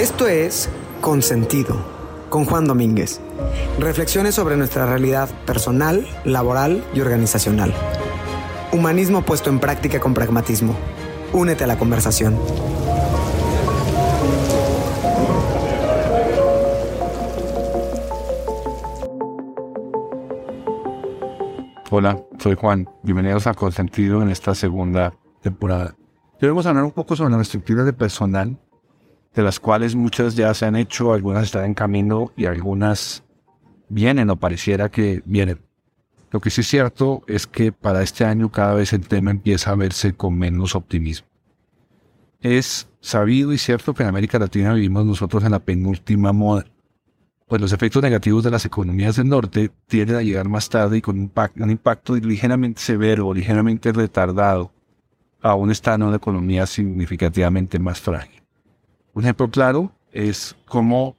Esto es Consentido, con Juan Domínguez. Reflexiones sobre nuestra realidad personal, laboral y organizacional. Humanismo puesto en práctica con pragmatismo. Únete a la conversación. Hola, soy Juan. Bienvenidos a Consentido en esta segunda temporada. Debemos hablar un poco sobre las estructuras de personal, de las cuales muchas ya se han hecho, algunas están en camino y algunas vienen o pareciera que vienen. Lo que sí es cierto es que para este año cada vez el tema empieza a verse con menos optimismo. Es sabido y cierto que en América Latina vivimos nosotros en la penúltima moda pues los efectos negativos de las economías del norte tienden a llegar más tarde y con un, impacto ligeramente severo o ligeramente retardado, estando en una economía significativamente más frágil. Un ejemplo claro es cómo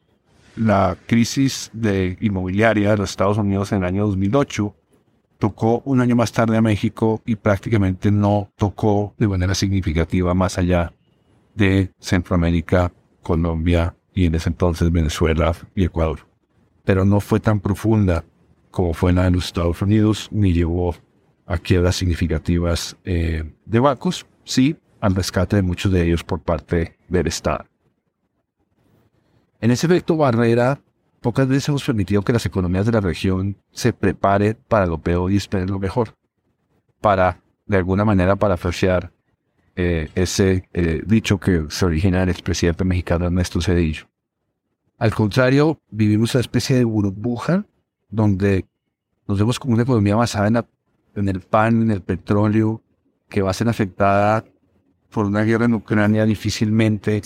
la crisis inmobiliaria de los Estados Unidos en el año 2008 tocó un año más tarde a México y prácticamente no tocó de manera significativa más allá de Centroamérica, Colombia y en ese entonces Venezuela y Ecuador. Pero no fue tan profunda como fue en la de los Estados Unidos, ni llevó a quiebras significativas eh, de bancos, sí al rescate de muchos de ellos por parte del Estado. En ese efecto barrera, pocas veces hemos permitido que las economías de la región se preparen para lo peor y esperen lo mejor, para, de alguna manera, para eh, ese eh, dicho que se origina del expresidente mexicano Ernesto Cedillo. Al contrario, vivimos una especie de burbuja donde nos vemos como una economía basada en, en el pan, en el petróleo, que va a ser afectada por una guerra en Ucrania difícilmente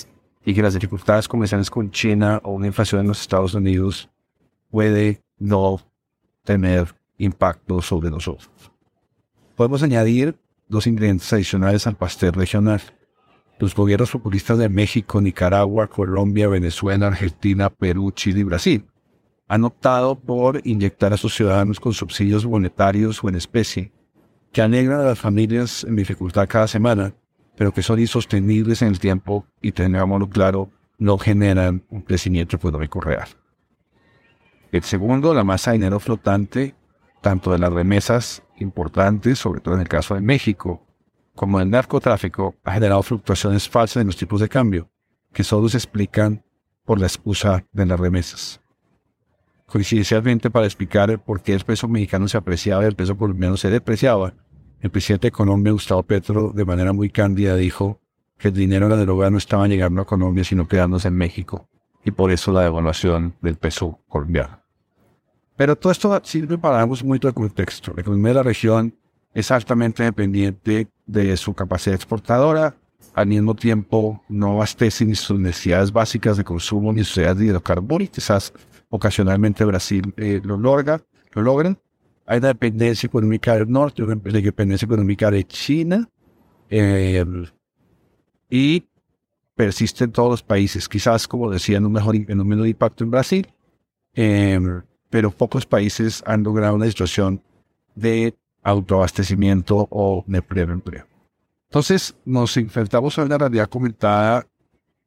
y que las dificultades comerciales con China o una inflación en los Estados Unidos puede no tener impacto sobre nosotros. Podemos añadir dos ingredientes adicionales al pastel regional. Los gobiernos populistas de México, Nicaragua, Colombia, Venezuela, Argentina, Perú, Chile y Brasil han optado por inyectar a sus ciudadanos con subsidios monetarios o en especie, que alegran a las familias en dificultad cada semana, pero que son insostenibles en el tiempo y, tengámoslo claro, no generan un crecimiento económico real. El segundo, la masa de dinero flotante, tanto de las remesas importantes, sobre todo en el caso de México, como el narcotráfico, ha generado fluctuaciones falsas en los tipos de cambio, que solo se explican por la excusa de las remesas. Coincidencialmente, para explicar por qué el peso mexicano se apreciaba y el peso colombiano se depreciaba, el presidente de Colombia, Gustavo Petro, de manera muy cándida dijo que el dinero de la droga no estaba llegando a Colombia, sino quedándose en México, y por eso la devaluación del peso colombiano. Pero todo esto sirve para darnos mucho de contexto. La economía de la región es altamente dependiente de su capacidad exportadora, al mismo tiempo no abastece ni sus necesidades básicas de consumo ni sus necesidades de hidrocarburos, quizás ocasionalmente Brasil eh, lo, logra, lo logran. Hay una dependencia económica del norte, una dependencia económica de China, eh, y persiste en todos los países, quizás como decía, en un, mejor, impacto en Brasil. Eh, pero pocos países han logrado una situación de autoabastecimiento o de pleno empleo. Entonces nos enfrentamos a una realidad comentada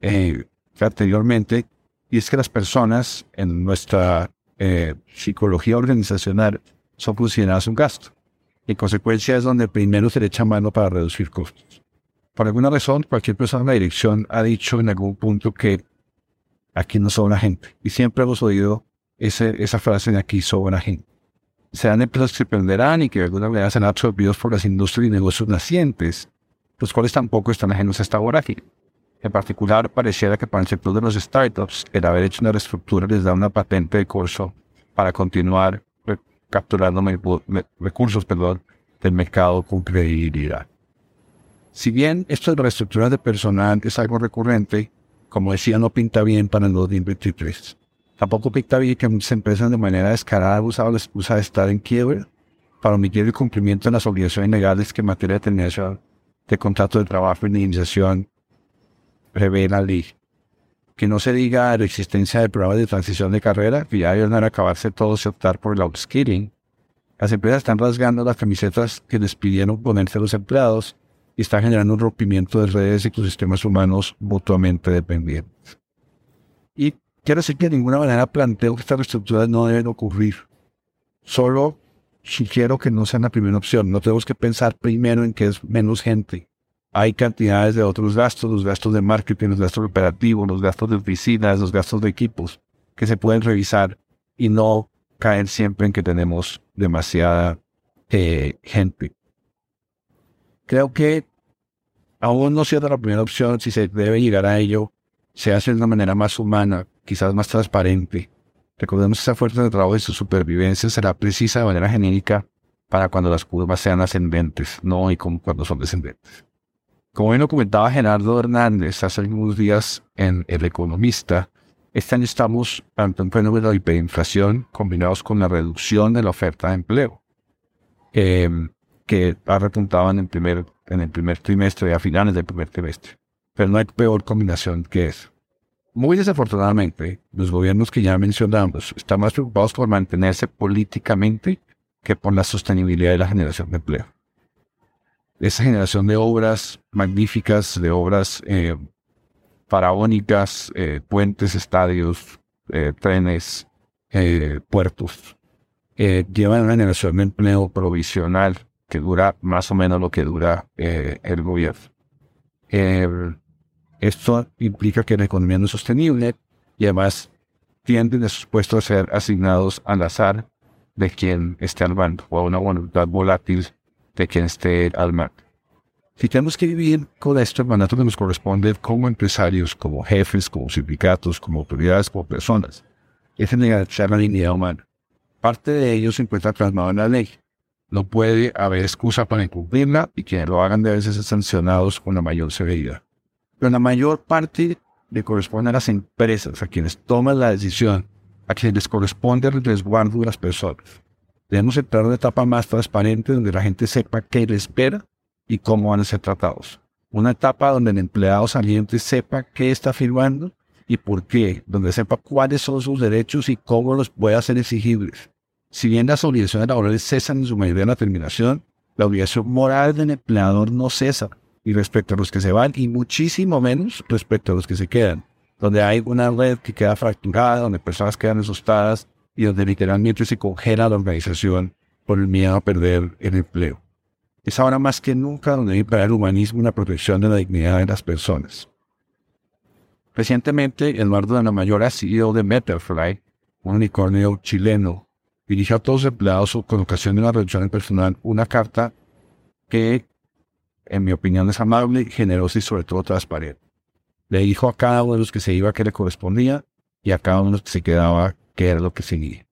eh, anteriormente y es que las personas en nuestra eh, psicología organizacional son consideradas un gasto. En consecuencia es donde primero se le echa mano para reducir costos. Por alguna razón, cualquier persona en la dirección ha dicho en algún punto que aquí no sobra gente. Y siempre hemos oído esa frase de aquí sobra gente. Serán empresas que perderán y que de alguna manera serán absorbidos por las industrias y negocios nacientes, los cuales tampoco están ajenos a esta vorágine. En particular, pareciera que para el sector de los startups, el haber hecho una reestructura les da una patente de curso para continuar capturando recursos perdón, del mercado con credibilidad. Si bien esto de reestructuras de personal es algo recurrente, como decía, no pinta bien para el 2023. Tampoco pinta bien que muchas empresas de manera descarada han la excusa de estar en quiebra para omitir el cumplimiento de las obligaciones legales que en materia de tenencia de contrato de trabajo y de iniciación prevé la ley. Que no se diga la existencia de programas de transición de carrera, que ya deben acabarse todos y optar por el upskilling. Las empresas están rasgando las camisetas que les pidieron ponerse a los empleados y están generando un rompimiento de redes y ecosistemas humanos mutuamente dependientes. quiero decir que de ninguna manera planteo que estas reestructuras no deben ocurrir. Solo quiero que no sean la primera opción. No tenemos que pensar primero en que es menos gente. Hay cantidades de otros gastos, los gastos de marketing, los gastos operativos, los gastos de oficinas, los gastos de equipos, que se pueden revisar y no caer siempre en que tenemos demasiada eh, gente. Creo que aún no siendo la primera opción, si se debe llegar a ello, se hace de una manera más humana, quizás más transparente. Recordemos que esa fuerza de trabajo y su supervivencia será precisa de manera genérica para cuando las curvas sean ascendentes, no y como cuando son descendentes. Como bien lo comentaba Gerardo Hernández hace algunos días en El Economista, este año estamos ante un fenómeno de hiperinflación combinados con la reducción de la oferta de empleo, que ha repuntado en el, primer, en el trimestre a finales del primer trimestre. Pero no hay peor combinación que eso. Muy desafortunadamente, los gobiernos que ya mencionamos están más preocupados por mantenerse políticamente que por la sostenibilidad de la generación de empleo. Esa generación de obras magníficas, de obras eh, faraónicas, eh, puentes, estadios, eh, trenes, eh, puertos, llevan una generación de empleo provisional que dura más o menos lo que dura el gobierno. esto implica que la economía no es sostenible y además tienden esos puestos a ser asignados al azar de quien esté al mando o a una voluntad volátil de quien esté al mando. Si tenemos que vivir con esto, el mandato que nos corresponde como empresarios, como jefes, como sindicatos, como autoridades, como personas, es en la dignidad humana. Parte de ello se encuentra plasmado en la ley. No puede haber excusa para incumplirla y quienes lo hagan deben ser sancionados con la mayor severidad. Pero la mayor parte le corresponde a las empresas, a quienes toman la decisión, a quienes les corresponde el resguardo de las personas. Debemos entrar en una etapa más transparente donde la gente sepa qué le espera y cómo van a ser tratados. Una etapa donde el empleado saliente sepa qué está firmando y por qué, donde sepa cuáles son sus derechos y cómo los puede hacer exigibles. Si bien las obligaciones laborales cesan en su mayoría en la terminación, la obligación moral del empleador no cesa, y respecto a los que se van, y muchísimo menos respecto a los que se quedan, donde hay una red que queda fracturada, donde personas quedan asustadas y donde literalmente se congela la organización por el miedo a perder el empleo es ahora más que nunca donde debe imperar el humanismo la protección de la dignidad de las personas. Recientemente, Eduardo de la Mayor, CEO de Metafly, un unicornio chileno, dirigió a todos los empleados con ocasión de una reducción personal una carta que, en mi opinión, es amable, generosa y sobre todo transparente. Le dijo a cada uno de los que se iba que le correspondía y a cada uno de los que se quedaba qué era lo que seguía.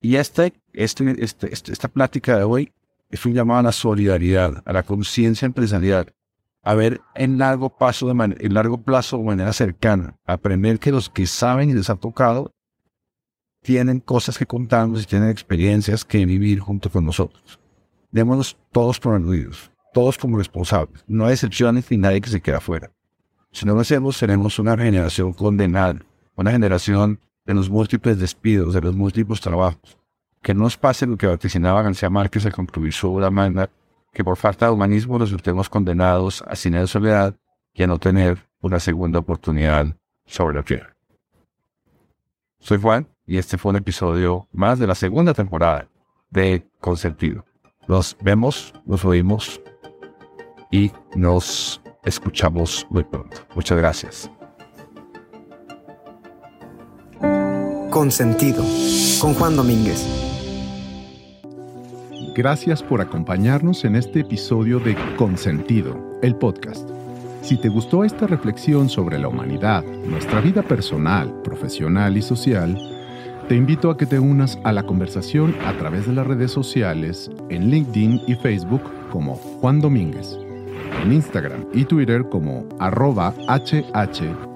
Y este, este, este, esta plática de hoy es un llamado a la solidaridad, a la conciencia empresarial, a ver en largo, paso de en largo plazo de manera cercana, a aprender que los que saben y les ha tocado tienen cosas que contarnos y tienen experiencias que vivir junto con nosotros. Démonos todos por aludidos, todos como responsables. No hay excepciones ni nadie que se quede afuera. Si no lo hacemos, seremos una generación condenada, una generación de los múltiples despidos, de los múltiples trabajos, que no nos pase lo que vaticinaba García Márquez al concluir su obra magna, que por falta de humanismo resultemos condenados a cine de soledad y a no tener una segunda oportunidad sobre la tierra. Soy Juan y este fue un episodio más de la segunda temporada de Consentido. Nos vemos, nos oímos y nos escuchamos muy pronto. Muchas gracias. Consentido con Juan Domínguez. Gracias por acompañarnos en este episodio de Consentido, el podcast. Si te gustó esta reflexión sobre la humanidad, nuestra vida personal, profesional y social, te invito a que te unas a la conversación a través de las redes sociales en LinkedIn y Facebook como Juan Domínguez, en Instagram y Twitter como arroba hh-juan